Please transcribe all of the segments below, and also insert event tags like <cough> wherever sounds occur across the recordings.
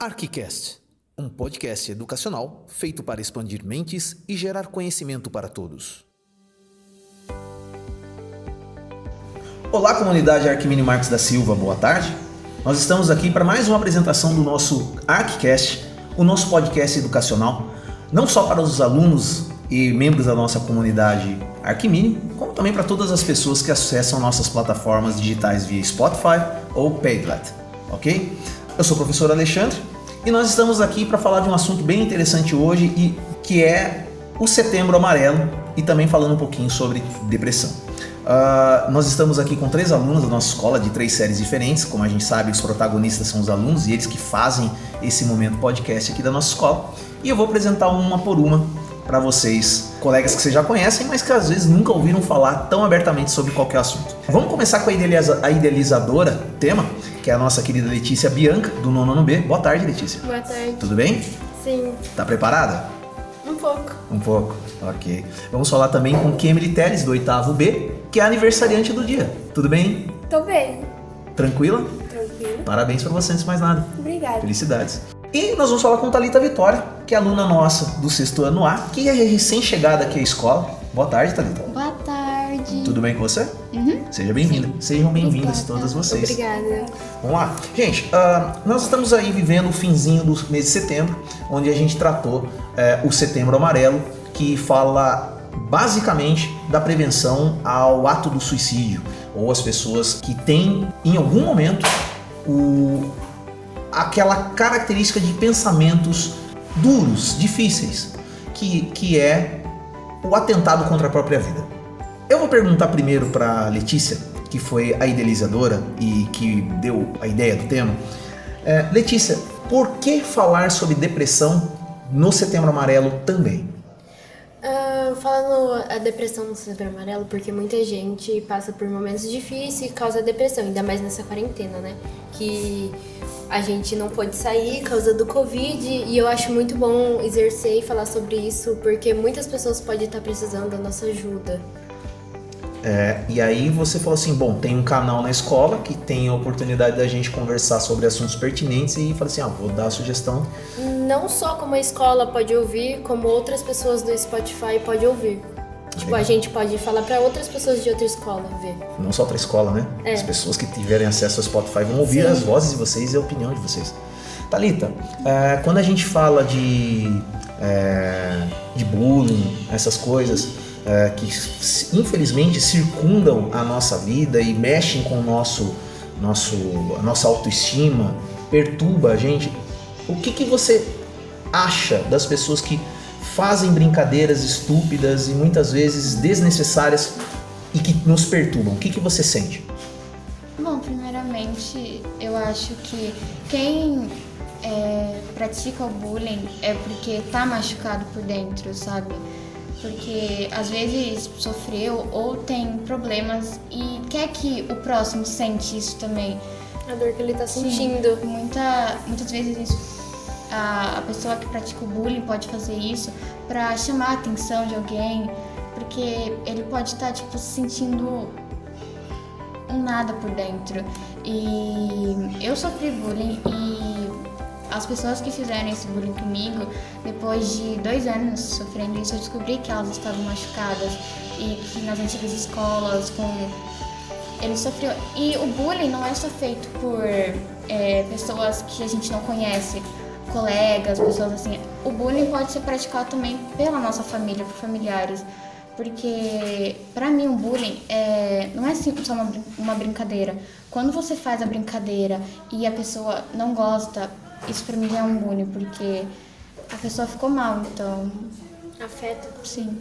Arquicast, um podcast educacional feito para expandir mentes e gerar conhecimento para todos. Olá, comunidade Arquimini Marques da Silva, boa tarde. Nós estamos aqui para mais uma apresentação do nosso Arquicast, o nosso podcast educacional, não só para os alunos e membros da nossa comunidade Arquimini, como também para todas as pessoas que acessam nossas plataformas digitais via Spotify ou Padlet, ok? Eu sou o professor Alexandre e nós estamos aqui para falar de um assunto bem interessante hoje e que é o Setembro Amarelo e também falando um pouquinho sobre depressão. Uh, nós estamos aqui com três alunos da nossa escola de três séries diferentes. Como a gente sabe, os protagonistas são os alunos e eles que fazem esse momento podcast aqui da nossa escola. E eu vou apresentar uma por uma para vocês, colegas que vocês já conhecem, mas que às vezes nunca ouviram falar tão abertamente sobre qualquer assunto. Vamos começar com a, idealiza a idealizadora tema, que é a nossa querida Letícia Bianca, do nono B. Boa tarde, Letícia. Boa tarde. Tudo bem? Sim. Tá preparada? Um pouco. Um pouco, ok. Vamos falar também com Kemily Teles, do oitavo B, que é aniversariante do dia. Tudo bem? Tô bem. Tranquila? Tranquilo. Parabéns para você, antes de mais nada. Obrigada. Felicidades. E nós vamos falar com Talita Vitória, que é aluna nossa do sexto ano A, que é recém-chegada aqui à escola. Boa tarde, Talita. Boa tarde. Tudo bem com você? Uhum. Seja bem-vinda. Sejam bem-vindas todas vocês. Obrigada. Vamos lá. Gente, ah, nós estamos aí vivendo o finzinho do mês de setembro, onde a gente tratou eh, o Setembro Amarelo, que fala basicamente da prevenção ao ato do suicídio, ou as pessoas que têm, em algum momento, o, aquela característica de pensamentos duros, difíceis, que, que é o atentado contra a própria vida. Eu vou perguntar primeiro para Letícia, que foi a idealizadora e que deu a ideia do tema. É, Letícia, por que falar sobre depressão no Setembro Amarelo também? Falando a depressão no setembro amarelo, porque muita gente passa por momentos difíceis e causa depressão, ainda mais nessa quarentena, né? Que a gente não pode sair causa do Covid e eu acho muito bom exercer e falar sobre isso, porque muitas pessoas podem estar precisando da nossa ajuda. É, e aí você falou assim, bom, tem um canal na escola que tem a oportunidade da gente conversar sobre assuntos pertinentes e falei assim, ah, vou dar a sugestão. Não só como a escola pode ouvir, como outras pessoas do Spotify podem ouvir. Tipo, Legal. a gente pode falar para outras pessoas de outra escola ver. Não só para a escola, né? É. As pessoas que tiverem acesso ao Spotify vão ouvir Sim. as vozes de vocês e a opinião de vocês. Talita, é, quando a gente fala de, é, de bullying, essas coisas é, que infelizmente circundam a nossa vida e mexem com o nosso, nosso, a nossa autoestima, perturba a gente, o que, que você acha das pessoas que fazem brincadeiras estúpidas e muitas vezes desnecessárias e que nos perturbam? O que, que você sente? Bom, primeiramente, eu acho que quem é, pratica o bullying é porque tá machucado por dentro, sabe? Porque às vezes sofreu ou tem problemas e quer que o próximo sente isso também. A dor que ele tá Sim, sentindo. Muita, muitas vezes isso- a, pessoa que pratica o bullying pode fazer isso pra chamar a atenção de alguém, porque ele pode estar tipo se sentindo um nada por dentro. E eu sofri bullying e as pessoas que fizeram esse bullying comigo, depois de dois anos sofrendo isso, eu descobri que elas estavam machucadas e que nas antigas escolas, com ele sofreu. E o bullying não é só feito por é, pessoas que a gente não conhece, colegas, pessoas assim. O bullying pode ser praticado também pela nossa família, por familiares. Porque, pra mim, o bullying é, não é só uma, uma brincadeira. Quando você faz a brincadeira e a pessoa não gosta, isso pra mim já é um bullying, porque a pessoa ficou mal, então, Afeta. sim.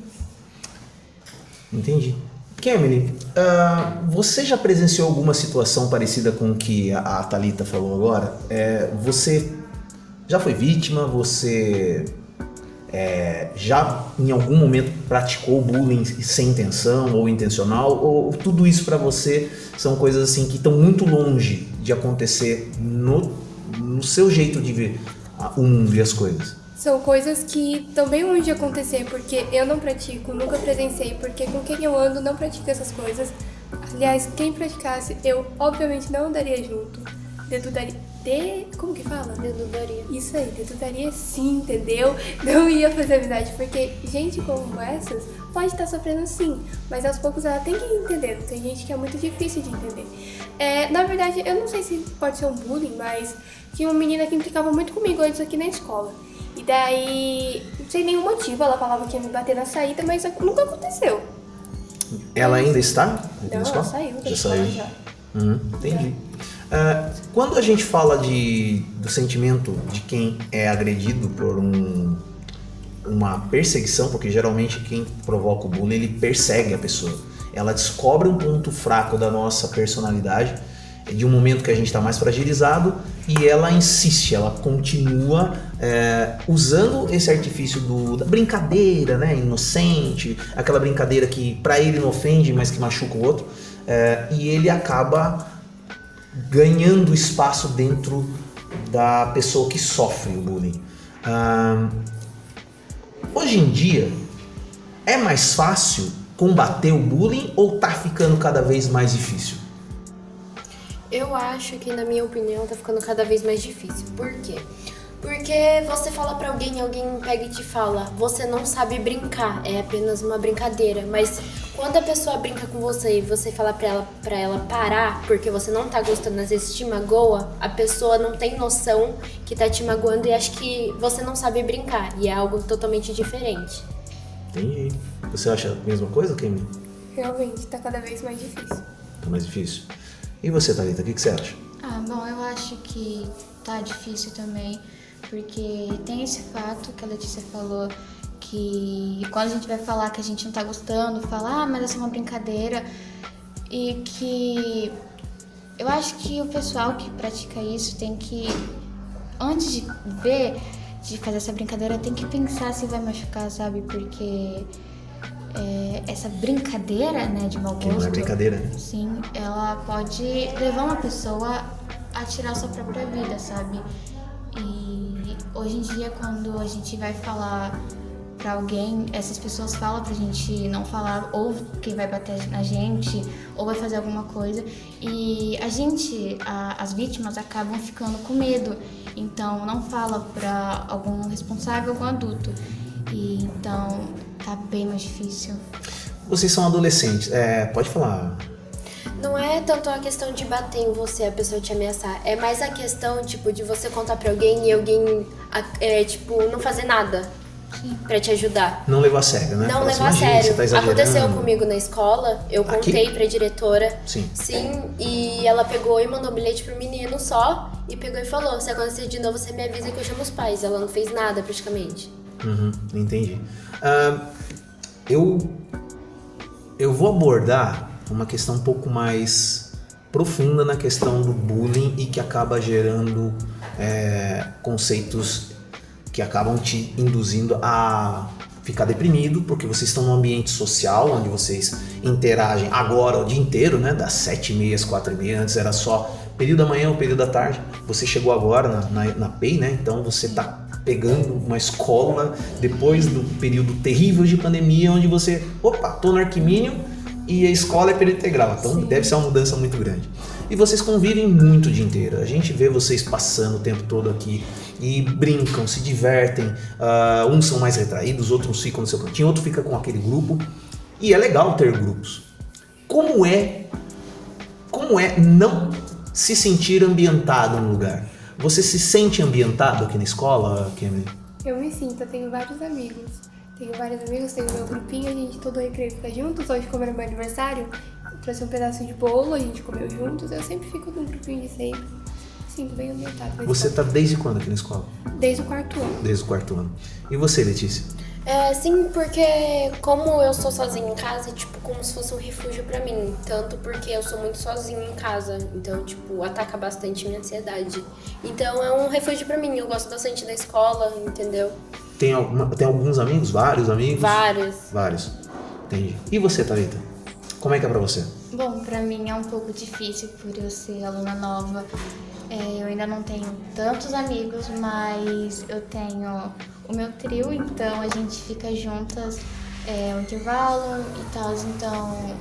Entendi. Kemily, ah, você já presenciou alguma situação parecida com o que a, a Thalita falou agora? É, você já foi vítima? Você é, já em algum momento praticou bullying sem intenção ou intencional? Ou tudo isso pra você são coisas assim que estão muito longe de acontecer no, no seu jeito de ver o mundo e as coisas? São coisas que estão bem longe de acontecer, porque eu não pratico, nunca presenciei, porque com quem eu ando não pratica essas coisas. Aliás, quem praticasse, eu obviamente não andaria junto. dedudaria. De... Como que fala? Dedudaria. Isso aí, dedudaria sim, entendeu? Não ia fazer amizade, porque gente como essas pode estar sofrendo sim, mas aos poucos ela tem que ir entendendo. Tem gente que é muito difícil de entender. É, na verdade, eu não sei se pode ser um bullying, mas tinha uma menina que implicava muito comigo antes aqui na escola. E daí, sem nenhum motivo, ela falava que ia me bater na saída, mas nunca aconteceu. Ela ainda está Não, na ela escola? saiu Já saiu. já. Uhum, entendi. Ah, quando a gente fala de, do sentimento de quem é agredido por um, uma perseguição, porque geralmente quem provoca o bullying ele persegue a pessoa. Ela descobre um ponto fraco da nossa personalidade, de um momento que a gente está mais fragilizado, e ela insiste, ela continua é, usando esse artifício do, da brincadeira, né, inocente, aquela brincadeira que para ele não ofende, mas que machuca o outro, é, e ele acaba ganhando espaço dentro da pessoa que sofre o bullying. Ah, hoje em dia, é mais fácil combater o bullying ou tá ficando cada vez mais difícil? Eu acho que, na minha opinião, tá ficando cada vez mais difícil. Por quê? Porque você fala pra alguém, alguém pega e te fala, você não sabe brincar, é apenas uma brincadeira. Mas quando a pessoa brinca com você e você fala pra ela, pra ela parar, porque você não tá gostando, às vezes te magoa, a pessoa não tem noção que tá te magoando e acha que você não sabe brincar. E é algo totalmente diferente. Entendi. Você acha a mesma coisa, Kemi? Realmente, tá cada vez mais difícil. Tá mais difícil. E você, Thalita, o que, que você acha? Ah, bom, eu acho que tá difícil também, porque tem esse fato que a Letícia falou, que quando a gente vai falar que a gente não tá gostando, falar, ah, mas essa é uma brincadeira, e que eu acho que o pessoal que pratica isso tem que, antes de ver, de fazer essa brincadeira, tem que pensar se vai machucar, sabe? Porque é, essa brincadeira, né, de mau Que não é gosto. brincadeira, né? Sim, ela pode levar uma pessoa a tirar sua própria vida, sabe? E hoje em dia, quando a gente vai falar pra alguém, essas pessoas falam pra gente não falar, ou quem vai bater na gente, ou vai fazer alguma coisa. E a gente, a- as vítimas, acabam ficando com medo. Então, não fala pra algum responsável, algum adulto. E então, tá bem mais difícil. Vocês são adolescentes. É, pode falar. Não é tanto a questão de bater em você, a pessoa te ameaçar. É mais a questão, tipo, de você contar pra alguém e alguém, é, tipo, não fazer nada pra te ajudar. Não levar a sério, né? Não Fala assim, levar a "Imagina, sério. Tá. Aconteceu comigo na escola, eu Aqui? contei pra diretora. Sim. Sim, e ela pegou e mandou um bilhete pro menino só e pegou e falou: se acontecer de novo, você me avisa que eu chamo os pais. Ela não fez nada praticamente. Uhum, entendi. Ah, eu, eu vou abordar uma questão um pouco mais profunda na questão do bullying e que acaba gerando é, conceitos que acabam te induzindo a ficar deprimido, porque vocês estão num ambiente social onde vocês interagem agora o dia inteiro, né? Das sete e meia às quatro e meia, antes era só período da manhã ou período da tarde. Você chegou agora na, na, na PEI, né? Então você tá pegando uma escola depois do período terrível de pandemia, onde você, opa, tô no Arquimínio e a escola é período integral. Então deve ser uma mudança muito grande. E vocês convivem muito o dia inteiro. A gente vê vocês passando o tempo todo aqui e brincam, se divertem. Ah, uns são mais retraídos, outros ficam no seu cantinho, outro fica com aquele grupo. E é legal ter grupos. Como é, como é não se sentir ambientado no lugar? Você se sente ambientado aqui na escola, Kemily? Eu me sinto, eu tenho vários amigos. Tenho vários amigos, tenho meu grupinho, a gente todo recreio fica juntos. Hoje, como era meu aniversário, eu trouxe um pedaço de bolo, a gente comeu juntos. Eu sempre fico num grupinho de sempre. Sinto bem ambientado. Você escola. tá desde quando aqui na escola? Desde o quarto ano. Desde o quarto ano. E você, Letícia? É, sim, porque como eu sou sozinha em casa, é tipo como se fosse um refúgio pra mim. Tanto porque eu sou muito sozinha em casa, então, tipo, ataca bastante minha ansiedade. Então é um refúgio pra mim, eu gosto bastante da escola, entendeu? Tem, alguma, tem alguns amigos? Vários amigos? Vários. Vários. Entendi. E você, Thalita? Como é que é pra você? Bom, pra mim é um pouco difícil por eu ser aluna nova. É, eu ainda não tenho tantos amigos, mas eu tenho o meu trio, então a gente fica juntas é, o intervalo e tal. Então,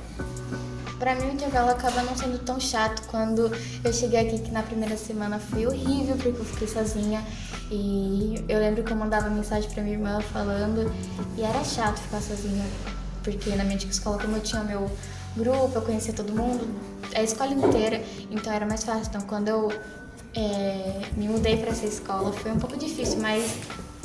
pra mim o intervalo acaba não sendo tão chato quando eu cheguei aqui, que na primeira semana foi horrível, porque eu fiquei sozinha. E eu lembro que eu mandava mensagem pra minha irmã falando, e era chato ficar sozinha, porque na minha antiga escola, como eu tinha meu grupo, eu conhecia todo mundo, a escola inteira, então era mais fácil. Então quando eu é, me mudei pra essa escola foi um pouco difícil, mas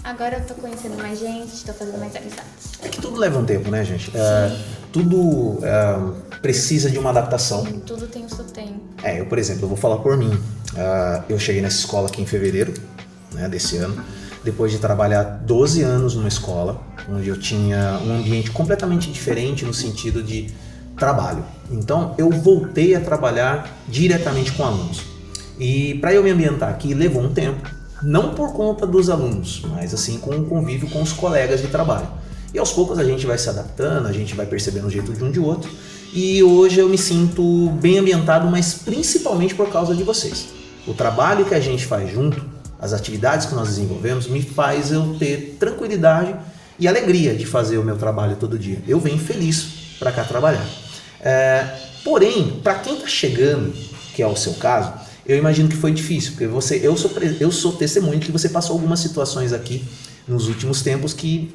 agora eu tô conhecendo mais gente, tô fazendo mais amizades. É que tudo leva um tempo, né, gente? É, tudo é, precisa de uma adaptação. Tudo tem o seu tempo. É, eu, por exemplo, eu vou falar por mim. Uh, eu cheguei nessa escola aqui em fevereiro né, desse ano, depois de trabalhar 12 anos numa escola, onde eu tinha um ambiente completamente diferente no sentido de trabalho. Então, eu voltei a trabalhar diretamente com alunos. E para eu me ambientar aqui levou um tempo, não por conta dos alunos, mas assim com o convívio com os colegas de trabalho. E aos poucos a gente vai se adaptando, a gente vai percebendo o jeito de um de outro. E hoje eu me sinto bem ambientado, mas principalmente por causa de vocês. O trabalho que a gente faz junto, as atividades que nós desenvolvemos, me faz eu ter tranquilidade e alegria de fazer o meu trabalho todo dia. Eu venho feliz para cá trabalhar. É, porém, para quem está chegando, que é o seu caso, eu imagino que foi difícil, porque você, eu sou, eu sou testemunho de que você passou algumas situações aqui nos últimos tempos que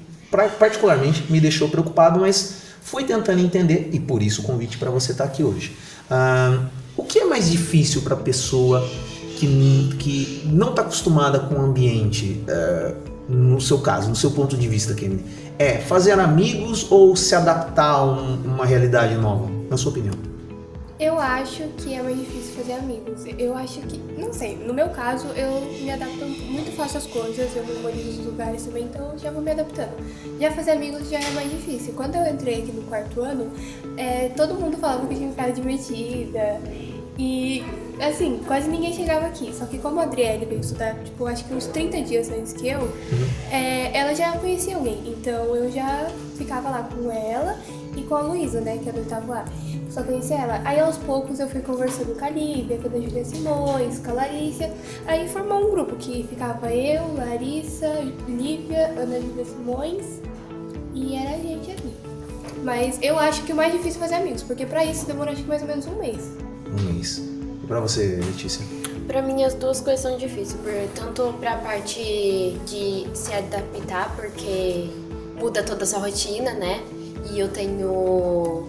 particularmente me deixou preocupado, mas fui tentando entender e por isso o convite para você estar tá aqui hoje. Ah, o que é mais difícil para a pessoa que, que não está acostumada com o ambiente, uh, no seu caso, no seu ponto de vista, Kemily? É fazer amigos ou se adaptar a um, uma realidade nova, na sua opinião? Eu acho que é mais difícil fazer amigos. Eu acho que, não sei, no meu caso, eu me adapto muito fácil às coisas, eu memorizo os lugares também, então já vou me adaptando. Já fazer amigos já é mais difícil. Quando eu entrei aqui no quarto ano, é, todo mundo falava que eu tinha cara divertida e, assim, quase ninguém chegava aqui. Só que como a Adriele veio estudar, tipo, acho que uns 30 dias antes que eu, é, ela já conhecia alguém. Então eu já ficava lá com ela e com a Luísa, né, que é do oitavo A só conhecia ela. Aí aos poucos eu fui conversando com a Lívia, com a Julia Simões, com a Larissa. Aí formou um grupo que ficava eu, Larissa, Lívia, Ana Júlia Simões e era a gente ali. Mas eu acho que o mais difícil é fazer amigos, porque pra isso demora acho que mais ou menos um mês. Um mês. E pra você, Letícia? Pra mim as duas coisas são difíceis, tanto pra parte de se adaptar, porque muda toda essa rotina, né? E eu tenho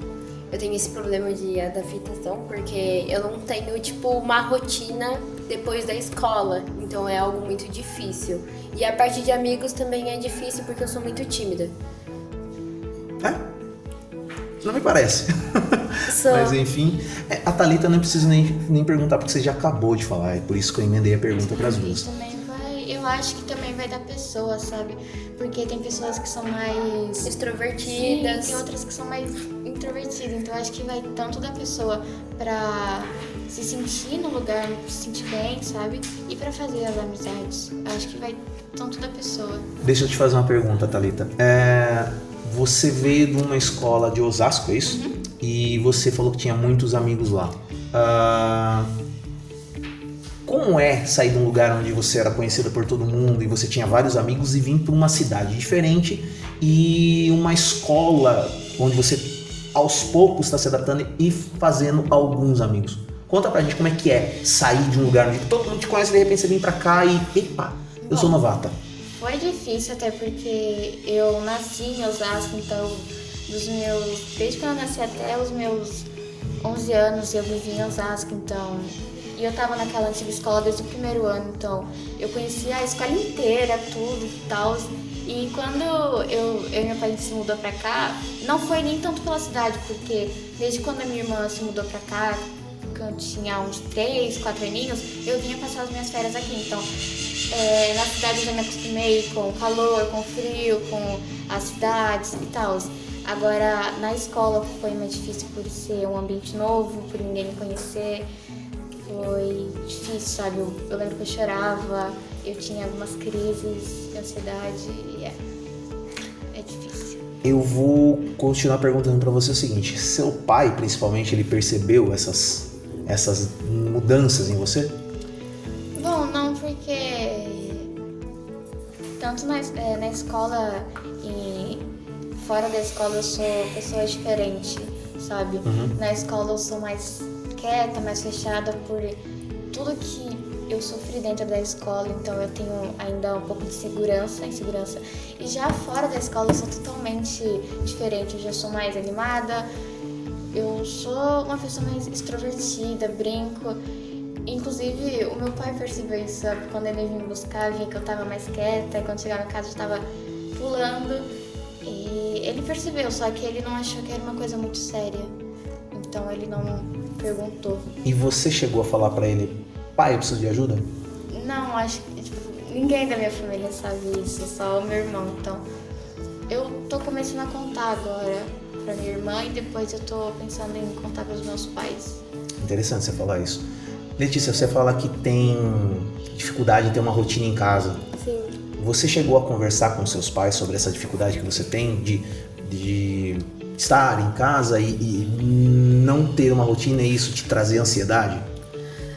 eu tenho esse problema de adaptação porque eu não tenho, tipo, uma rotina depois da escola. Então é algo muito difícil. E a parte de amigos também é difícil porque eu sou muito tímida. É? Não me parece. <laughs> Mas enfim, é, a Thalita não preciso nem, nem perguntar porque você já acabou de falar. É por isso que eu emendei a pergunta para as duas. Também eu acho que também vai da pessoa, sabe? Porque tem pessoas que são mais extrovertidas, Sim, tem outras que são mais introvertida, então acho que vai tanto da pessoa pra se sentir no lugar, se sentir bem, sabe? E para fazer as amizades. Acho que vai tanto da pessoa. Deixa eu te fazer uma pergunta, Talita. É, você veio de uma escola de Osasco, é isso? Uhum. E você falou que tinha muitos amigos lá. Uh, como é sair de um lugar onde você era conhecida por todo mundo e você tinha vários amigos e vir para uma cidade diferente e uma escola onde você aos poucos está se adaptando e fazendo alguns amigos. Conta pra gente como é que é sair de um lugar onde todo mundo te conhece e de repente você vem pra cá e, epa, eu Bom, sou novata. Foi difícil até porque eu nasci em Osasco, então dos meus, desde que eu nasci até os meus 11 anos eu vivi em Osasco, então e eu tava naquela antiga escola desde o primeiro ano, então eu conhecia a escola inteira, tudo e tal. E quando eu, eu e meu pai se mudou pra cá, não foi nem tanto pela cidade, porque desde quando a minha irmã se mudou pra cá, quando eu tinha uns 3, 4 aninhos, eu vinha passar as minhas férias aqui. Então, é, na cidade eu já me acostumei com o calor, com o frio, com as cidades e tal. Agora, na escola foi mais difícil por ser um ambiente novo, por ninguém me conhecer. Foi difícil, sabe? Eu, eu lembro que eu chorava, eu tinha algumas crises de ansiedade e é, é difícil. Eu vou continuar perguntando para você o seguinte: seu pai, principalmente, ele percebeu essas, essas mudanças em você? Bom, não, porque tanto na, é, na escola e fora da escola eu sou pessoa diferente, sabe? Uhum. Na escola eu sou mais quieta, mais fechada por tudo que eu sofri dentro da escola, então eu tenho ainda um pouco de segurança, insegurança. E já fora da escola eu sou totalmente diferente, eu já sou mais animada, eu sou uma pessoa mais extrovertida, brinco. Inclusive, o meu pai percebeu isso? Quando ele vinha me buscar, via que eu tava mais quieta, e quando chegava em casa eu tava pulando. E ele percebeu, só que ele não achou que era uma coisa muito séria. Então ele não perguntou. E você chegou a falar pra ele, pai, eu preciso de ajuda? Não, acho que tipo, ninguém da minha família sabe isso, só o meu irmão. Então, eu tô começando a contar agora pra minha irmã e depois eu tô pensando em contar pros meus pais. Interessante você falar isso. Letícia, você fala que tem dificuldade em ter uma rotina em casa. Sim. Você chegou a conversar com seus pais sobre essa dificuldade que você tem de, de estar em casa e, e não ter uma rotina e isso te trazer ansiedade?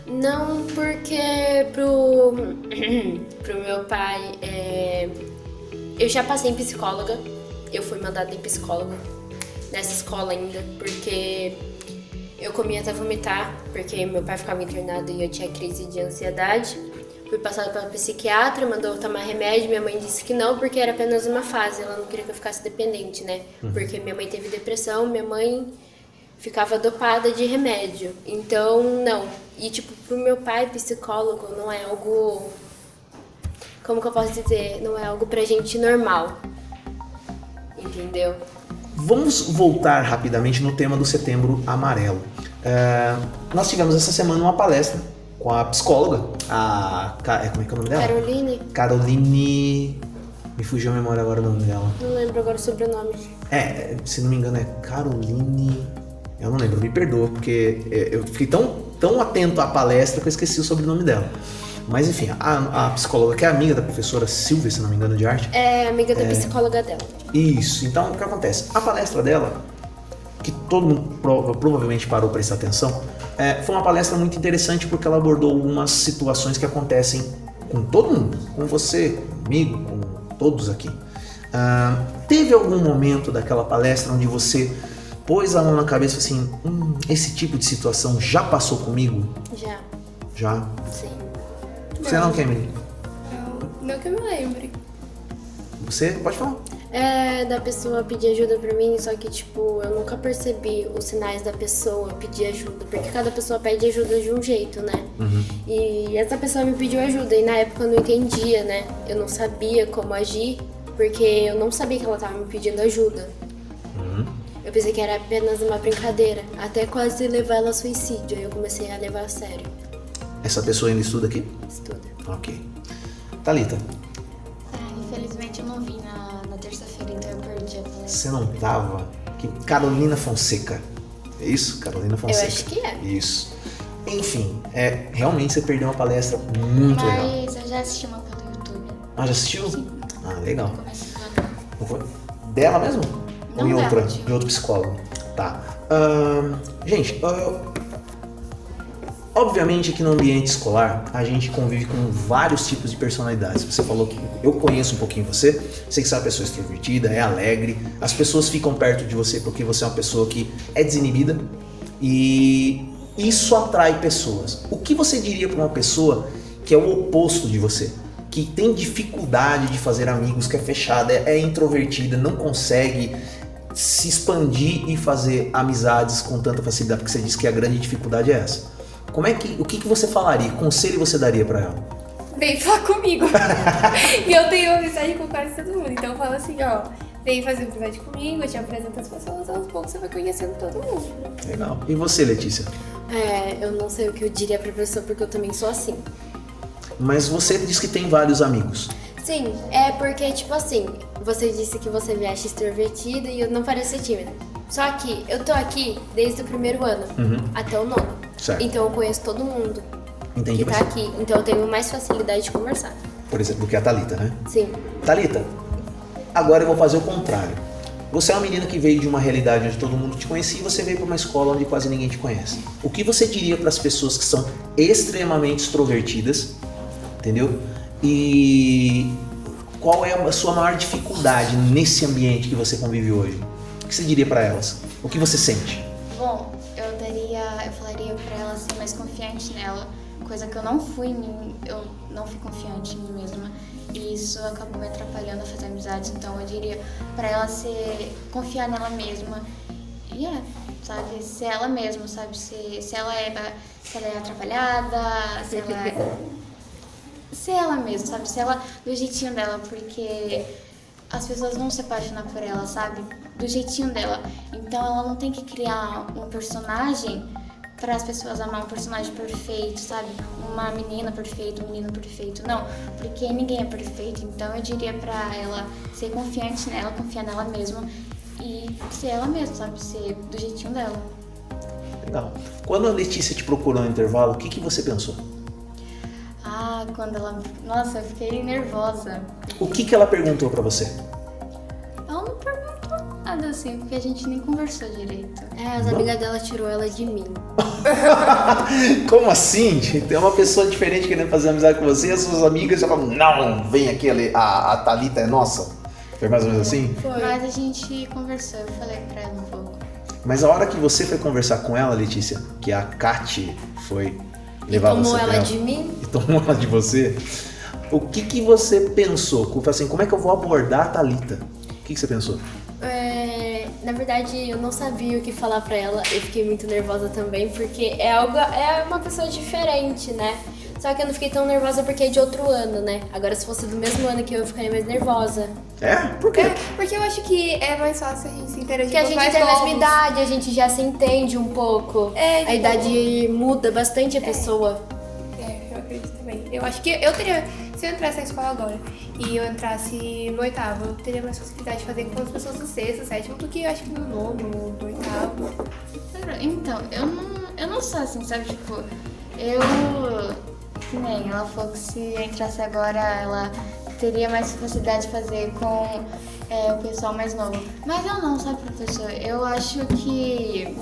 Não, porque pro, <clears throat> pro meu pai, é, eu já passei em psicóloga, eu fui mandada em psicóloga nessa escola ainda, porque eu comia até vomitar, porque meu pai ficava internado e eu tinha crise de ansiedade. Fui passada pela psiquiatra, mandou eu tomar remédio, minha mãe disse que não, porque era apenas uma fase, ela não queria que eu ficasse dependente, né? Porque minha mãe teve depressão, minha mãe ficava dopada de remédio. Então, não. E, tipo, pro meu pai, psicólogo não é algo. Como que eu posso dizer? Não é algo pra gente normal. Entendeu? Vamos voltar rapidamente no tema do Setembro Amarelo. É, nós tivemos essa semana uma palestra com a psicóloga, a. É, Como é que é o nome dela? Caroline, Caroline. Me fugiu a memória agora o nome dela. não lembro agora o sobrenome. É, se não me engano é Caroline. Eu não lembro, me perdoa, porque é, eu fiquei tão, tão atento à palestra que eu esqueci o sobrenome dela. Mas enfim, a, a psicóloga, que é amiga da professora Silvia, se não me engano, de arte. É amiga da psicóloga dela. Isso, então o que acontece? A palestra dela, que todo mundo prova- provavelmente parou para prestar atenção, é, foi uma palestra muito interessante porque ela abordou algumas situações que acontecem com todo mundo, com você, comigo, com todos aqui. Ah, teve algum momento daquela palestra onde você pôs a mão na cabeça assim: hum, esse tipo de situação já passou comigo? Já, Já. sim. Você não, Cameron? Não, não que eu me lembre. Você pode falar. É da pessoa pedir ajuda pra mim, só que, tipo, eu nunca percebi os sinais da pessoa pedir ajuda, porque cada pessoa pede ajuda de um jeito, né? E essa pessoa me pediu ajuda e na época eu não entendia, né? Eu não sabia como agir, porque eu não sabia que ela tava me pedindo ajuda. Eu pensei que era apenas uma brincadeira, até quase levar ela ao suicídio, aí eu comecei a levar a sério. Essa pessoa ainda estuda aqui? Estuda. Ok. Thalita, Ah, infelizmente eu não vim na, na terça-feira, então eu perdi a palestra. Você não tava? Que Carolina Fonseca. É isso? Carolina Fonseca. acho que é. Isso. Enfim, é, realmente você perdeu uma palestra muito legal. Mas eu já assisti uma pelo YouTube. Ah, já assistiu? Ah, legal. Dela mesmo? Não Ou em dela, outra? De outro psicólogo. Tá. Ahn, gente, ah, obviamente que no ambiente escolar a gente convive com vários tipos de personalidades. Você falou que eu conheço um pouquinho você, sei que você é uma pessoa extrovertida, é alegre, as pessoas ficam perto de você porque você é uma pessoa que é desinibida e isso atrai pessoas. O que você diria para uma pessoa que é o oposto de você? Que tem dificuldade de fazer amigos, que é fechada, é, é introvertida, não consegue se expandir e fazer amizades com tanta facilidade, porque você disse que a grande dificuldade é essa. Como é que, o que, que você falaria? Que conselho você daria para ela? Vem falar comigo. <laughs> e eu tenho amizade com quase todo mundo. Então eu falo assim, ó, vem fazer amizade comigo, eu te apresento as pessoas, aos poucos você vai conhecendo todo mundo. Legal. E você, Letícia? É, eu não sei o que eu diria pra pessoa, porque eu também sou assim. Mas você diz que tem vários amigos. Sim, é porque, tipo assim, você disse que você me acha extrovertida e eu não pareço ser tímida. Só que eu tô aqui desde o primeiro ano até o nono. Certo. Então eu conheço todo mundo Entendi. que tá aqui. Então eu tenho mais facilidade de conversar. Por exemplo, do que a Thalita, né? Sim. Thalita, agora eu vou fazer o contrário. Você é uma menina que veio de uma realidade onde todo mundo te conhecia e você veio para uma escola onde quase ninguém te conhece. O que você diria para as pessoas que são extremamente extrovertidas, entendeu? E qual é a sua maior dificuldade nesse ambiente que você convive hoje? O que você diria para elas? O que você sente? mais confiante nela, coisa que eu não fui eu não fui confiante em mim mesma. E isso acabou me atrapalhando a fazer amizades, então eu diria para ela ser confiar nela mesma. E é, sabe, ser ela mesma, sabe? Se, se ela é se ela é atrapalhada, se ela é ser ela mesma, sabe? Ser ela do jeitinho dela, porque as pessoas vão se apaixonar por ela, sabe? Do jeitinho dela. Então ela não tem que criar um personagem para as pessoas amar um personagem perfeito, sabe? Uma menina perfeita, um menino perfeito. Não, porque ninguém é perfeito. Então eu diria para ela ser confiante nela, confiar nela mesma e ser ela mesma, sabe? Ser do jeitinho dela. Legal. Quando a Letícia te procurou no intervalo, o que, que você pensou? Ah, quando ela. Nossa, eu fiquei nervosa. O que, que ela perguntou para você? Ela não perguntou nada assim, porque a gente nem conversou direito. É, as amigas dela tirou ela de mim. <laughs> Como assim? Tem uma pessoa diferente querendo fazer amizade com você e as suas amigas já falam, não, vem aqui, a, a Thalita é nossa. Foi mais ou menos assim? Foi. Mas a gente conversou, eu falei pra ela um pouco. Mas a hora que você foi conversar com ela, Letícia, que a Kati foi levar tomou ela de mim? E tomou ela de você. O que que você pensou? Assim, como é que eu vou abordar a Thalita? O que, que você pensou? É, na verdade, eu não sabia o que falar pra ela. Eu fiquei muito nervosa também, porque é algo, é uma pessoa diferente, né? Só que eu não fiquei tão nervosa porque é de outro ano, né? Agora, se fosse do mesmo ano que eu, eu ficaria mais nervosa. É? Por quê? É, porque eu acho que é mais fácil a gente se interagir Porque a gente tem a mesma idade, a gente já se entende um pouco. É, a idade muda bastante a pessoa. É, eu acredito também. Eu acho que eu teria, se eu entrasse na escola agora e eu entrasse no oitavo, eu teria mais facilidade de fazer com as pessoas do sexto, sétimo, do que eu acho que no nono, do oitavo. Então, eu não, eu não sou assim, sabe? Tipo, eu. Que nem ela falou que se entrasse agora, ela teria mais facilidade de fazer com é, o pessoal mais novo. Mas eu não, sabe, professor? Eu acho que.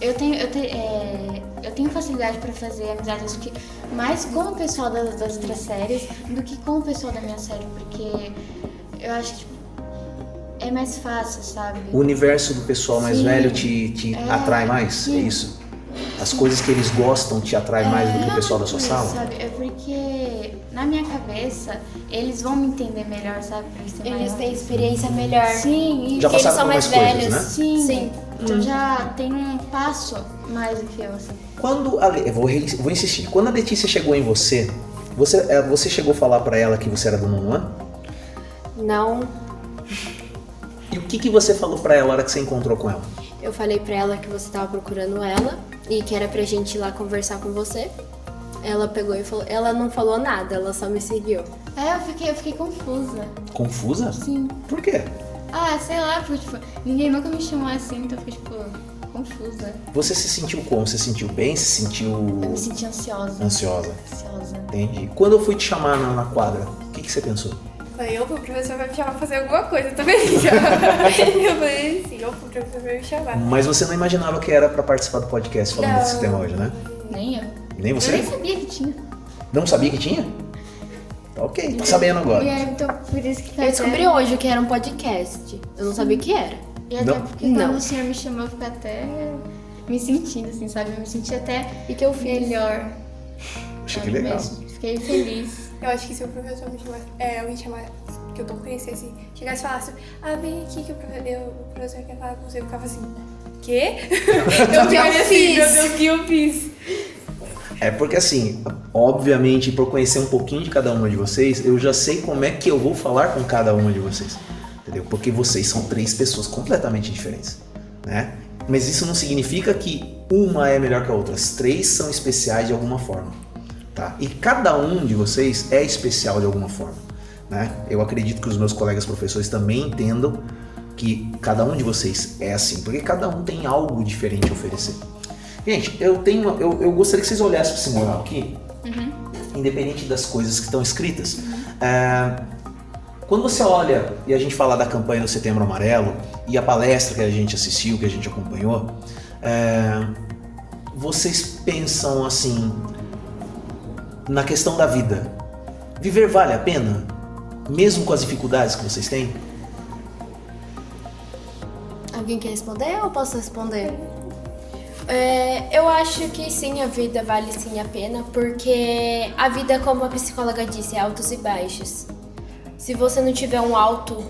Eu tenho, eu, te, é, eu tenho facilidade para fazer amizades que, mais com o pessoal das, das outras séries do que com o pessoal da minha série, porque eu acho que é mais fácil, sabe? O universo do pessoal mais Sim. velho te, te É, atrai mais? sim. É isso? As coisas que eles gostam te atraem mais do que o pessoal da sua sala? Sabe? É porque na minha cabeça eles vão me entender melhor, sabe? Pra eles, têm experiência melhor. Sim, isso. Já Porque eles passaram são mais mais coisas, velhos. né? Sim. Sim. Então já tem um passo mais do que eu, assim. Quando a Le... eu vou, re- vou insistir. Quando a Letícia chegou em você, você, é, você chegou a falar pra ela que você era do nono ano? Não, E o que, que você falou pra ela na hora que você encontrou com ela? eu falei pra ela que você tava procurando ela e que era pra gente ir lá conversar com você. Ela pegou e falou. Ela não falou nada, ela só me seguiu. É, eu fiquei, eu fiquei confusa. Confusa? Sim. Por quê? Ah, sei lá, porque, tipo, ninguém nunca me chamou assim, então eu fiquei, tipo, confusa. Você se sentiu como? Você se sentiu bem? Se sentiu Eu me senti ansiosa. ansiosa? Ansiosa. Entendi. Quando eu fui te chamar na, na quadra, o que, que você pensou? Falei, opa, o professor vai me chamar pra fazer alguma coisa também. <laughs> eu falei assim, opa, o professor vai me chamar. Mas você não imaginava que era pra participar do podcast falando Não. desse tema hoje, né? Nem eu. Nem Eu você? nem sabia que tinha. Não sabia que tinha? Tá ok, tá sabendo agora. E aí, então, por isso que Eu descobri hoje que era um podcast. Eu não sabia o que era. E até Não? porque quando Não. o senhor me chamou, eu fiquei até me sentindo, assim, sabe? Eu me senti até E que eu fiz. melhor. Achei que legal. mesmo? Fiquei feliz. Eu acho que se o professor me chamasse, é, alguém chamasse, que eu não conhecesse, chegasse e falasse, ah, vem aqui que o professor, eu- o professor quer falar com você, eu ficava assim, quê? <laughs> eu que eu assim, fiz? meu Deus, o que eu fiz? É porque assim, obviamente, por conhecer um pouquinho de cada uma de vocês, eu já sei como é que eu vou falar com cada uma de vocês. Entendeu? Porque vocês são três pessoas completamente diferentes, né? Mas isso não significa que uma é melhor que a outra. As três são especiais de alguma forma, tá? E cada um de vocês é especial de alguma forma, né? Eu acredito que os meus colegas professores também entendam que cada um de vocês é assim, porque cada um tem algo diferente a oferecer. Gente, eu tenho, eu, eu gostaria que vocês olhassem para esse mural aqui, independente das coisas que estão escritas. É, quando você olha e a gente fala da campanha do Setembro Amarelo e a palestra que a gente assistiu, que a gente acompanhou, é, vocês pensam assim na questão da vida. Viver vale a pena, mesmo com as dificuldades que vocês têm? Alguém quer responder ou eu posso responder? É, eu acho que sim, a vida vale sim a pena, porque a vida, como a psicóloga disse, é altos e baixos. Se você não tiver um alto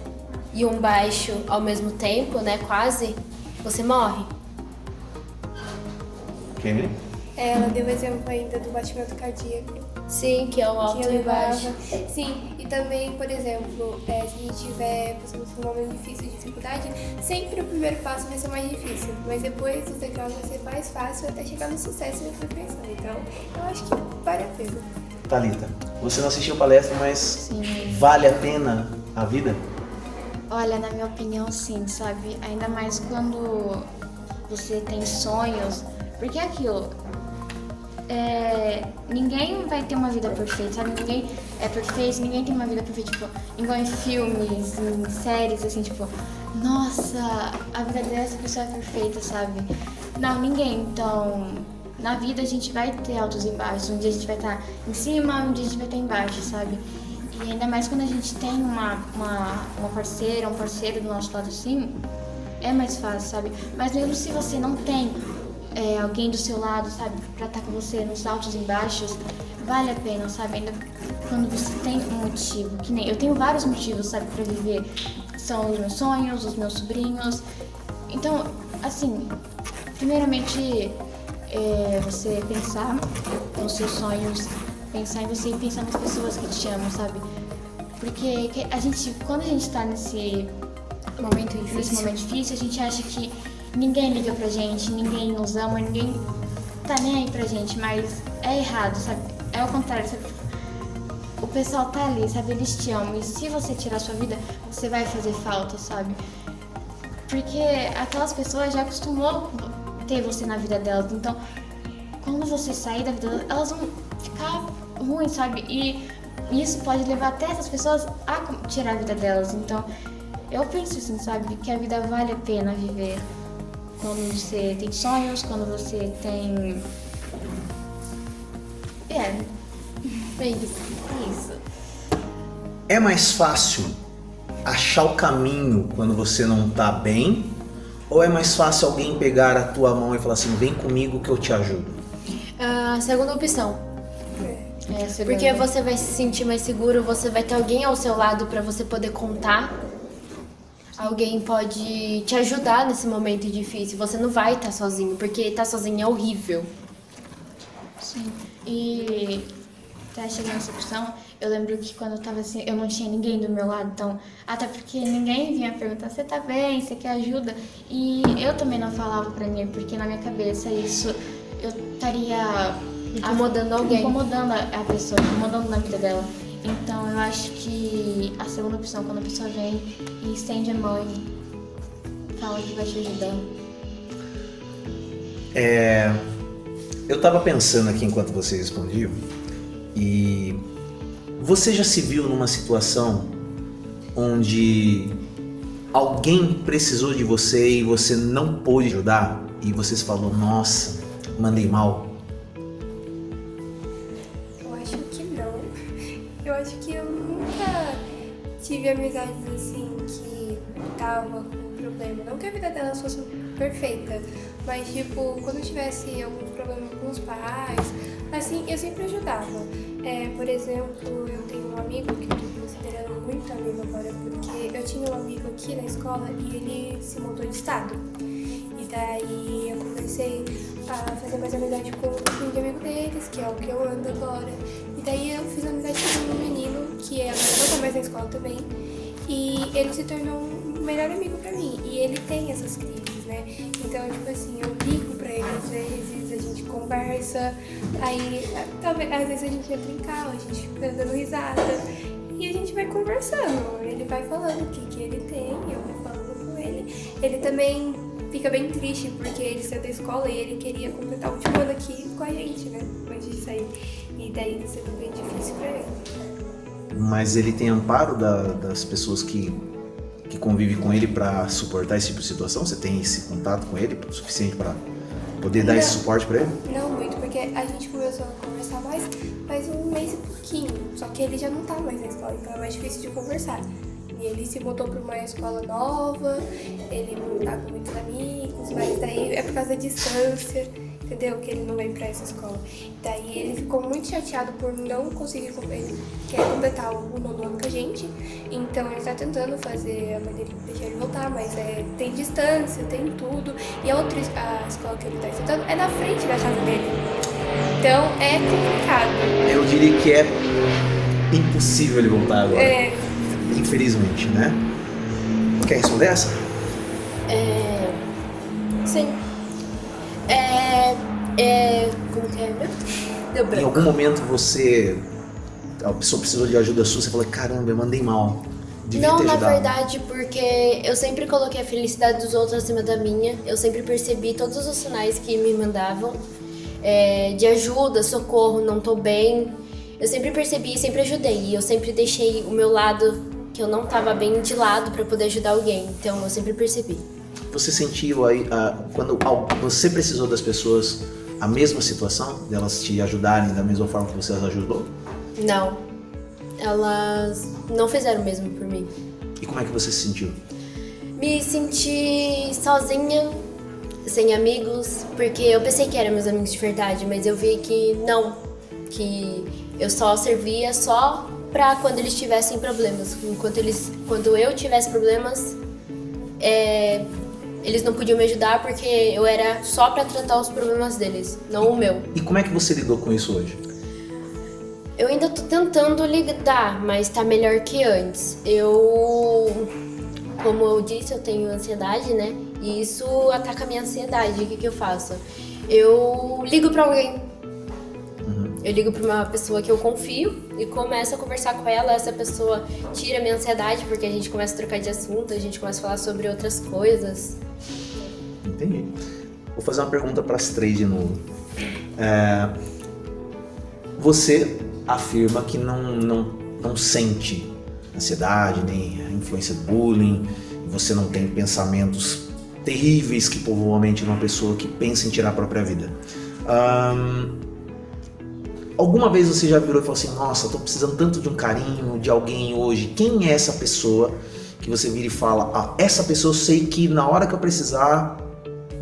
e um baixo ao mesmo tempo, né, quase, você morre. Quem? É, ela deu exemplo ainda do batimento cardíaco. Sim, que é o alto que e baixo. Sim, e também, por exemplo, é, se a gente estiver passando por um momento difícil, de dificuldade, sempre o primeiro passo vai ser mais difícil, mas depois os degraus vai ser mais fácil até chegar no sucesso e na perfeição. Então, eu acho que vale a pena. Thalita, você não assistiu palestra, mas Sim. vale a pena a vida? Olha, na minha opinião, sim, sabe? Ainda mais quando você tem sonhos. Porque é aquilo. É, ninguém vai ter uma vida perfeita, sabe? Ninguém é perfeito, ninguém tem uma vida perfeita, tipo, igual em filmes, em séries, assim, tipo, nossa, a vida dessa pessoa é perfeita, sabe? Não, ninguém. Então, na vida a gente vai ter altos e baixos. Um dia a gente vai estar em cima, um dia a gente vai estar embaixo, sabe? E ainda mais quando a gente tem uma, uma, uma parceira, um parceiro do nosso lado assim, é mais fácil, sabe? Mas mesmo se você não tem é, alguém do seu lado, sabe, pra estar com você nos altos e baixos, vale a pena, sabe? Ainda quando você tem um motivo, que nem eu tenho vários motivos, sabe, pra viver. São os meus sonhos, os meus sobrinhos. Então, assim, primeiramente é, você pensar nos seus sonhos, pensar em você e pensar nas pessoas que te amam, sabe? Porque que- a gente, quando a gente tá nesse Momento nesse difícil. momento difícil, a gente acha que ninguém liga pra gente, ninguém nos ama, ninguém tá nem aí pra gente, mas é errado, sabe? É o contrário, sabe? O pessoal tá ali, sabe? Eles te amam. E se você tirar sua vida, você vai fazer falta, sabe? Porque aquelas pessoas já acostumou ter você na vida delas. Então, quando você sair da vida delas, elas vão ficar ruins, sabe? E isso pode levar até essas pessoas a tirar a vida delas. Então, eu penso assim, sabe? Que a vida vale a pena viver. Quando você tem sonhos, quando você tem. É, É isso. é isso. É mais fácil achar o caminho quando você não tá bem? Ou é mais fácil alguém pegar a tua mão e falar assim, vem comigo que eu te ajudo? A segunda opção. É, segunda. Porque você vai se sentir mais seguro, você vai ter alguém ao seu lado pra você poder contar. Alguém pode te ajudar nesse momento difícil. Você não vai estar sozinho, porque estar sozinho é horrível. Sim. E tá chegando essa opção, eu lembro que quando eu tava assim, eu não tinha ninguém do meu lado, então, até porque ninguém vinha perguntar, você tá bem, você quer ajuda? E eu também não falava pra ninguém, porque na minha cabeça isso, eu estaria Incomodando alguém. Incomodando a a pessoa, incomodando na vida dela. Então eu acho que a segunda opção, quando a pessoa vem e estende a mão e fala que vai te ajudar. Eu tava pensando aqui enquanto você respondia e você já se viu numa situação onde alguém precisou de você e você não pôde ajudar e você se falou, nossa, mandei mal. Tive amizades assim que tava com problema. Não que a vida delas fosse perfeita, mas tipo, quando eu tivesse algum problema com os pais, assim, eu sempre ajudava. É, por exemplo, eu tenho um amigo que eu tô considerando muito amigo agora, porque eu tinha um amigo aqui na escola e ele se mudou de estado. E daí eu comecei a fazer mais amizade com o filho de amigo deles, que é o que eu ando agora. E daí eu fiz amizade com um menino, que é agora não tá mais na escola também. E ele se tornou um melhor amigo pra mim. E ele tem essas crises, né? Então, tipo assim, eu ligo pra ele às vezes, a gente conversa, aí talvez às vezes a gente entra em carro, a gente fica dando risada. E a gente vai conversando. Ele vai falando o que, que ele tem, eu vou falando com ele. Ele também fica bem triste porque ele saiu da escola e ele queria completar o último ano aqui com a gente, né? Antes de sair. E daí tá sendo bem difícil pra ele. Mas ele tem amparo da- das pessoas que, que convivem com ele pra suportar esse tipo de situação? Você tem esse contato com ele o suficiente pra poder dar Não. esse suporte pra ele? Não muito, porque a gente começou a conversar mais faz um mês e pouquinho. Só que ele já não tá mais na escola, então é mais difícil de conversar. E ele se mudou para uma escola nova, ele não tá com muitos amigos, mas daí é por causa da distância, entendeu? Que ele não vem para essa escola. Daí ele ficou muito chateado por não conseguir ele quer completar o nono ano com a gente. Então ele tá tentando fazer a mãe dele deixar ele voltar, mas é, tem distância, tem tudo. E a outra a escola que ele tá estudando é na frente da casa dele. Então é complicado. Eu diria que é impossível ele voltar agora. É, Infelizmente, né? Quer responder essa? É. Sim. É. Como que é mesmo? Deu Em branco. algum momento você. A pessoa precisou de ajuda sua, você falou: caramba, eu mandei mal. Devia Não, na verdade, porque eu sempre coloquei a felicidade dos outros acima da minha. Eu sempre percebi todos os sinais que me mandavam é, de ajuda, socorro, não tô bem. Eu sempre percebi e sempre ajudei. E eu sempre deixei o meu lado, que eu não tava bem, de lado pra poder ajudar alguém. Então eu sempre percebi. Você sentiu aí, ah, quando você precisou das pessoas, a mesma situação? Delas te ajudarem da mesma forma que você as ajudou? Não. Elas não fizeram o mesmo por mim. E como é que você se sentiu? Me senti sozinha, sem amigos, porque eu pensei que eram meus amigos de verdade, mas eu vi que não, que eu só servia só pra quando eles tivessem problemas. Enquanto eles, quando eu tivesse problemas, é, eles não podiam me ajudar porque eu era só pra tratar os problemas deles, não o meu. E como é que você lidou com isso hoje? Eu ainda tô tentando lidar, mas tá melhor que antes. Eu, como eu disse, eu tenho ansiedade, né? E isso ataca a minha ansiedade. O que, que eu faço? Eu ligo pra alguém. Eu ligo pra uma pessoa que eu confio e começo a conversar com ela. Essa pessoa tira a minha ansiedade porque a gente começa a trocar de assunto, a gente começa a falar sobre outras coisas. Entendi. Vou fazer uma pergunta para as três de novo. É, você afirma que não, não, não sente ansiedade, nem a influência do bullying, você não tem pensamentos terríveis que povoam a mente de uma pessoa que pensa em tirar a própria vida. Alguma vez você já virou e falou assim: Nossa, tô precisando tanto de um carinho, de alguém hoje. Quem é essa pessoa que você vira e fala: Ah, essa pessoa eu sei que na hora que eu precisar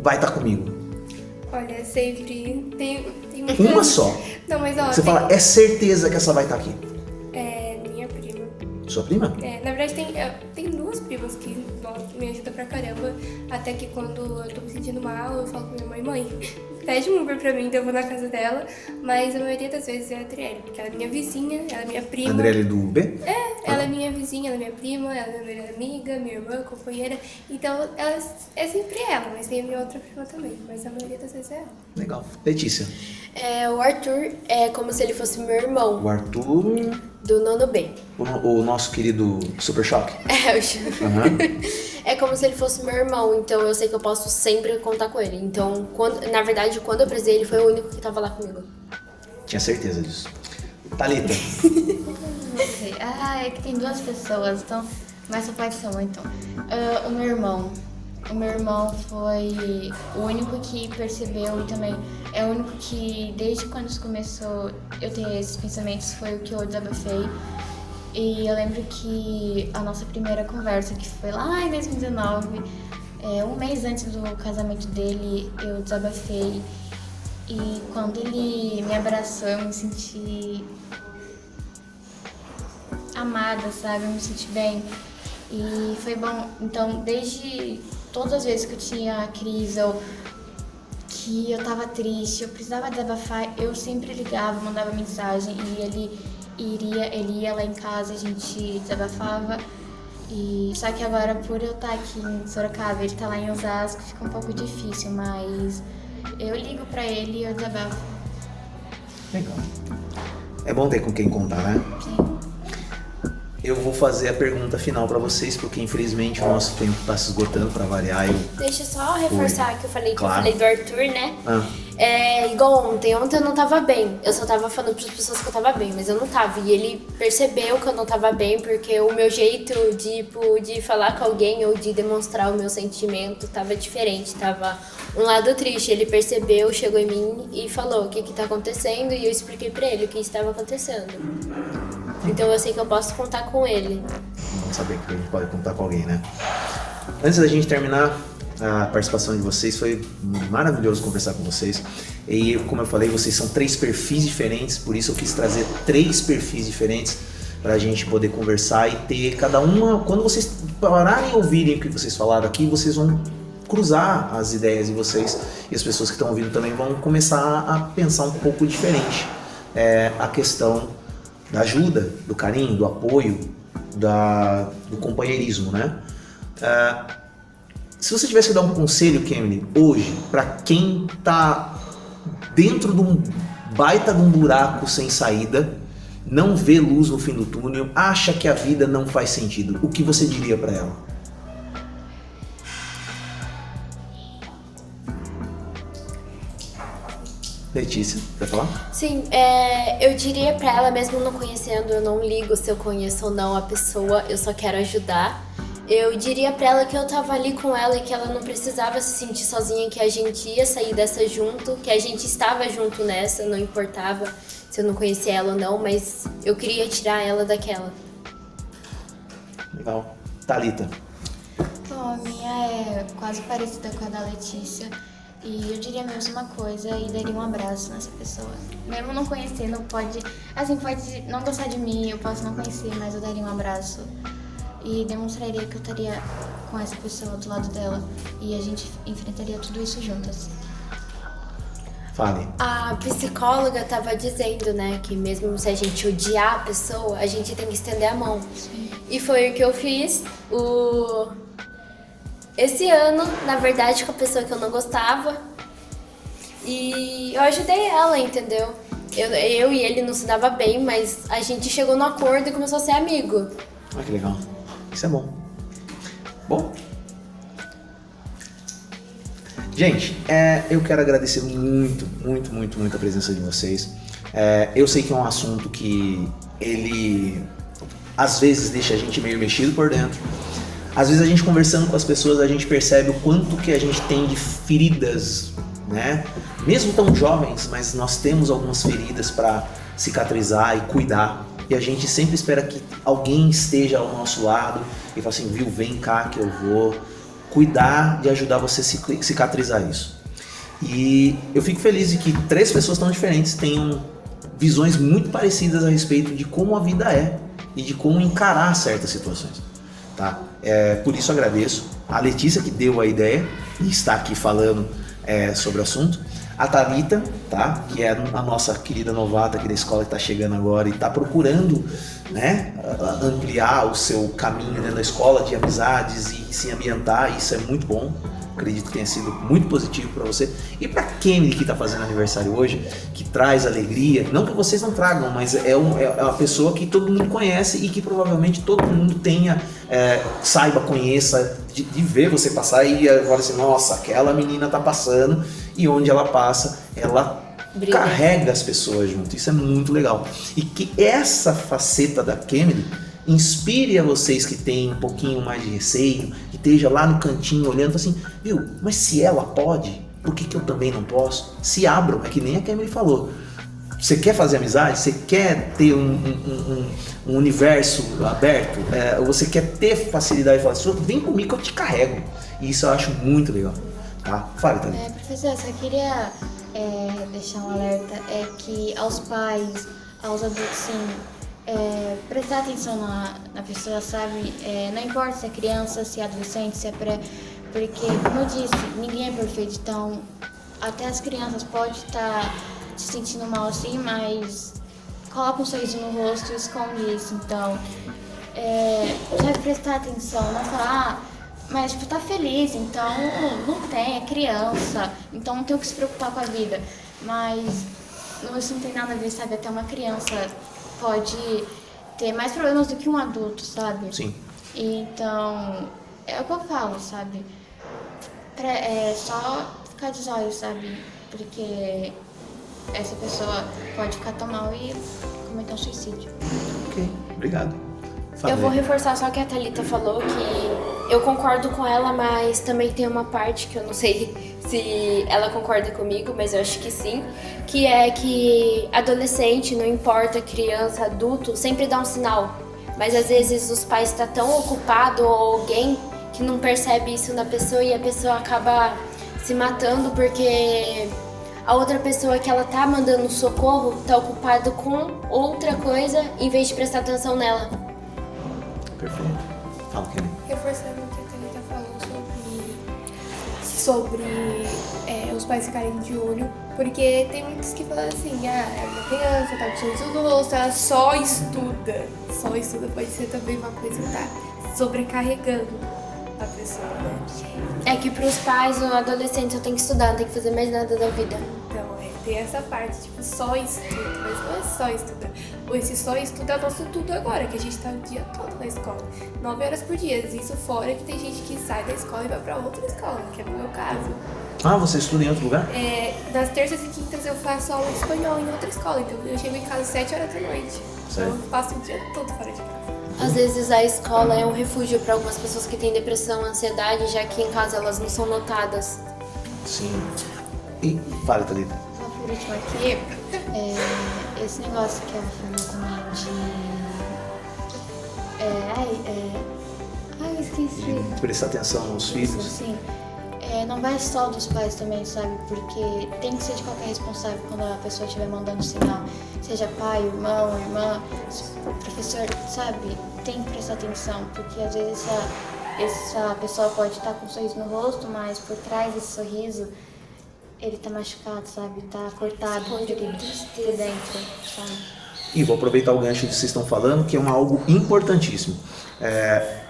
vai estar comigo? olha, sempre tem, tem Uma só. Não, mas ó, Você tem- fala: É certeza que essa vai estar aqui. é minha prima. Sua prima? É, na verdade, tem, é, tem duas primas que me ajudam pra caramba. Até que quando eu tô me sentindo mal, eu falo pra minha mãe, mãe, pede um Uber pra mim, então eu vou na casa dela. Mas a maioria das vezes é a Adriele, porque ela é minha vizinha, ela é minha prima. André do B? Ela é minha vizinha, ela é minha prima, ela é minha melhor amiga, minha irmã, companheira. Então, ela é sempre ela, mas tem a minha outra prima também. Mas a maioria das vezes é ela. Legal. Letícia. É, o Arthur é como se ele fosse meu irmão, O Arthur. do nono B. O, o nosso querido Super Choque. <laughs> É, eu chamo- Aham. <laughs> É como se ele fosse meu irmão, então eu sei que eu posso sempre contar com ele. Então, quando, na verdade, quando eu precisei, ele foi o único que tava lá comigo. Tinha certeza disso. Thalita. Sei. Ah, é que tem duas pessoas, então. Mas só pode ser uma, então. Ah, o meu irmão. O meu irmão foi o único que percebeu e também é o único que, desde quando isso começou, eu ter esses pensamentos, foi o que eu desabafei. E eu lembro que a nossa primeira conversa, que foi lá em 2019, é, um mês antes do casamento dele, eu desabafei. E quando ele me abraçou, eu me senti amada, sabe? Eu me senti bem. E foi bom. Então, desde todas as vezes que eu tinha crise ou que eu tava triste, eu precisava desabafar, eu sempre ligava, mandava mensagem e ele iria, ele ia lá em casa, a gente desabafava. E só que agora por eu estar aqui em Sorocaba, ele tá lá em Osasco, fica um pouco difícil, mas eu ligo pra ele e eu desabafo. Legal. É bom ter com quem contar, né? Sim. Eu vou fazer a pergunta final pra vocês, porque infelizmente o nosso tempo tá se esgotando pra variar. Eu... Deixa eu só reforçar que eu falei que Claro. eu falei do Arthur, né? Ah, É igual ontem. Ontem eu não tava bem. Eu só tava falando pras pessoas que eu tava bem, mas eu não tava. E ele percebeu que eu não tava bem, porque o meu jeito de, tipo, de falar com alguém ou de demonstrar o meu sentimento tava diferente. Tava um lado triste. Ele percebeu, chegou em mim e falou o que que tá acontecendo. E eu expliquei pra ele o que estava acontecendo. Então eu sei que eu posso contar com ele. Vamos saber que a gente pode contar com alguém, né? Antes da gente terminar a participação de vocês, foi maravilhoso conversar com vocês. E como eu falei, vocês são três perfis diferentes, por isso eu quis trazer três perfis diferentes para a gente poder conversar e ter cada uma. Quando vocês pararem e ouvirem o que vocês falaram aqui, vocês vão cruzar as ideias de vocês e as pessoas que estão ouvindo também vão começar a pensar um pouco diferente é, a questão da ajuda, do carinho, do apoio, da, do companheirismo, né? É, se você tivesse que dar um conselho, Kemily, hoje, para quem tá dentro de um baita de um buraco sem saída, não vê luz no fim do túnel, acha que a vida não faz sentido, o que você diria para ela? Letícia, quer falar? Sim, é, eu diria pra ela, mesmo não conhecendo, eu não ligo se eu conheço ou não a pessoa, eu só quero ajudar. Eu diria pra ela que eu tava ali com ela e que ela não precisava se sentir sozinha, que a gente ia sair dessa junto, que a gente estava junto nessa, não importava se eu não conhecia ela ou não, mas eu queria tirar ela daquela. Legal. Thalita. Bom, a minha é quase parecida com a da Letícia. E eu diria a mesma coisa e daria um abraço nessa pessoa. Mesmo não conhecendo, pode. Assim, pode não gostar de mim, eu posso não conhecer, mas eu daria um abraço e demonstraria que eu estaria com essa pessoa do lado dela e a gente enfrentaria tudo isso juntas. Fale. A psicóloga estava dizendo, né, que mesmo se a gente odiar a pessoa, a gente tem que estender a mão. Sim. E foi o que eu fiz. O esse ano, na verdade, com a pessoa que eu não gostava. E eu ajudei ela, entendeu? Eu, eu e ele não se dava bem, mas a gente chegou no acordo e começou a ser amigo. Olha que legal. Isso é bom. Bom. Gente, é, eu quero agradecer muito, muito, muito, muito a presença de vocês. É, eu sei que é um assunto que ele às vezes deixa a gente meio mexido por dentro. Às vezes a gente conversando com as pessoas, a gente percebe o quanto que a gente tem de feridas, né? Mesmo tão jovens, mas nós temos algumas feridas para cicatrizar e cuidar. E a gente sempre espera que alguém esteja ao nosso lado e fala assim, viu, vem cá que eu vou cuidar de ajudar você a cicatrizar isso. E eu fico feliz de que três pessoas tão diferentes tenham visões muito parecidas a respeito de como a vida é e de como encarar certas situações. Tá? É, por isso agradeço a Letícia que deu a ideia e está aqui falando é, sobre o assunto. A Thalita, tá? que é a nossa querida novata aqui da escola que está chegando agora e está procurando né, ampliar o seu caminho dentro da escola de amizades e se ambientar, isso é muito bom. Acredito que tenha sido muito positivo para você. E para Kennedy que está fazendo aniversário hoje, que traz alegria, não que vocês não tragam, mas é, um, é uma pessoa que todo mundo conhece e que provavelmente todo mundo tenha, é, saiba, conheça, de, de, ver você passar. E agora assim, nossa, aquela menina tá passando e onde ela passa, ela Brilha. carrega as pessoas junto. Isso é muito legal. E que essa faceta da Kennedy inspire a vocês que têm um pouquinho mais de receio, que esteja lá no cantinho olhando assim, viu, mas se ela pode, por que, que eu também não posso? Se abram, é que nem a Kemily falou. Você quer fazer amizade? Você quer ter um, um, um, um universo aberto? É, você quer ter facilidade de falar vem comigo que eu te carrego. E isso eu acho muito legal. Tá? Fale também. É, professor, só queria é, deixar um alerta, é que aos pais, aos adultos, sim, é, prestar atenção na, na pessoa, sabe? É, não importa se é criança, se é adolescente, se é pré. Porque, como eu disse, ninguém é perfeito. Então, até as crianças podem estar se sentindo mal assim, mas coloca um sorriso no rosto e esconde isso. Então, é, sabe, prestar atenção, não falar, ah, mas tipo, tá feliz, então não tem, é criança, então não tem o que se preocupar com a vida. Mas isso não tem nada a ver, sabe? Até uma criança pode ter mais problemas do que um adulto, sabe? Sim. Então, é o que eu falo, sabe? Pra, é só ficar de olhos, sabe? Porque essa pessoa pode ficar tão mal e cometer um suicídio. Ok, obrigado. Eu vou reforçar só que a Thalita falou que eu concordo com ela, mas também tem uma parte que eu não sei se ela concorda comigo, mas eu acho que sim, que é que adolescente, não importa criança, adulto, sempre dá um sinal. Mas às vezes os pais estão tá tão ocupados ou alguém que não percebe isso na pessoa e a pessoa acaba se matando porque a outra pessoa que ela tá mandando socorro tá ocupada com outra coisa em vez de prestar atenção nela. Perfeito. Fala, Kelly. O que a Thalita falou sobre, sobre é, os pais ficarem de olho, porque tem muitos que falam assim, ah, é uma criança, tá com sorriso no rosto, ela só estuda. Só estuda pode ser também uma coisa que tá sobrecarregando a pessoa, né? É que pros pais, o adolescente só tem que estudar, não tem que fazer mais nada da vida. Então, é, tem essa parte, tipo, só estuda, mas não é só estudar. Esse só estuda é nosso tudo agora, que a gente tá o dia todo na escola. Nove horas por dia. Isso fora que tem gente que sai da escola e vai pra outra escola, que é o meu caso. Ah, você estuda em outro lugar? É, nas terças e quintas eu faço aula de espanhol em outra escola, então eu chego em casa às sete horas da noite. Então eu passo o dia todo fora de casa. Às vezes a escola é um refúgio para algumas pessoas que têm depressão, ansiedade, já que em casa elas não são notadas. Sim. E fala, Thalita. Por último aqui, é, esse negócio que ela falou também de. É, ai, é, ai, esqueci. De prestar atenção nos filhos. Sim. É, não vai só dos pais também, sabe? Porque tem que ser de qualquer responsável quando a pessoa estiver mandando sinal. Seja pai, irmão, irmã, professor, sabe? Tem que prestar atenção, porque às vezes essa, essa pessoa pode estar com um sorriso no rosto, mas por trás desse sorriso ele tá machucado, sabe? Tá cortado por dentro, sabe? E vou aproveitar o gancho que vocês estão falando, que é uma, algo importantíssimo. É,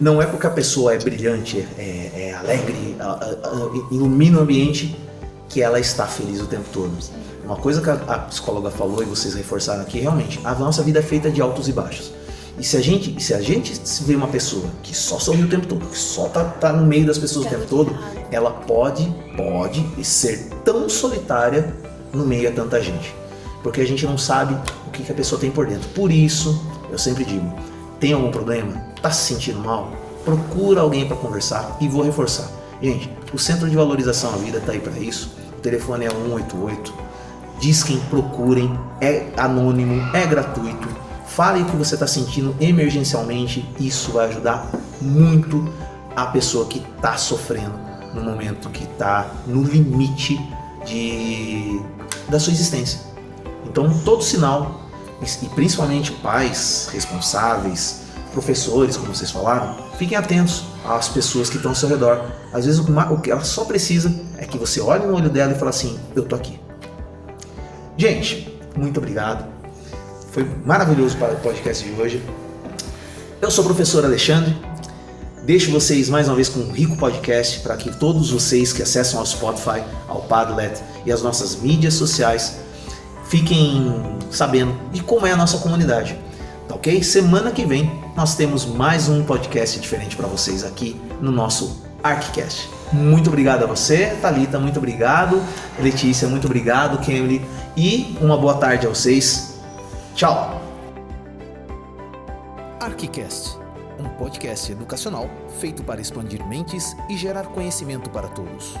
não é porque a pessoa é brilhante, é, é alegre, a, a, a, ilumina o ambiente que ela está feliz o tempo todo. Uma coisa que a, psicóloga falou e vocês reforçaram aqui, realmente, a nossa vida é feita de altos e baixos. E se a gente, se a gente vê uma pessoa que só sorri o tempo todo, que só tá, tá no meio das pessoas o tempo todo, ela pode, pode ser tão solitária no meio a tanta gente. Porque a gente não sabe o que, que a pessoa tem por dentro. Por isso, eu sempre digo, tem algum problema? Tá se sentindo mal? Procura alguém para conversar e vou reforçar. Gente, o Centro de Valorização à Vida tá aí para isso. O telefone é 188. Diz quem procurem, é anônimo, é gratuito. Fale o que você está sentindo emergencialmente. Isso vai ajudar muito a pessoa que está sofrendo no momento que está no limite de, da sua existência. Então, todo sinal e principalmente pais responsáveis, professores, como vocês falaram, fiquem atentos às pessoas que estão ao seu redor. Às vezes o que ela só precisa é que você olhe no olho dela e fale assim: Eu tô aqui. Gente, muito obrigado. Foi maravilhoso para o podcast de hoje. Eu sou o professor Alexandre. Deixo vocês mais uma vez com um rico podcast para que todos vocês que acessam ao Spotify, ao Padlet e as nossas mídias sociais fiquem sabendo de como é a nossa comunidade. Tá ok? Semana que vem nós temos mais um podcast diferente para vocês aqui no nosso ArcCast. Muito obrigado a você, Talita, muito obrigado, Letícia, muito obrigado, Kemily, e uma boa tarde a vocês. Tchau. ArcCast, um podcast educacional feito para expandir mentes e gerar conhecimento para todos.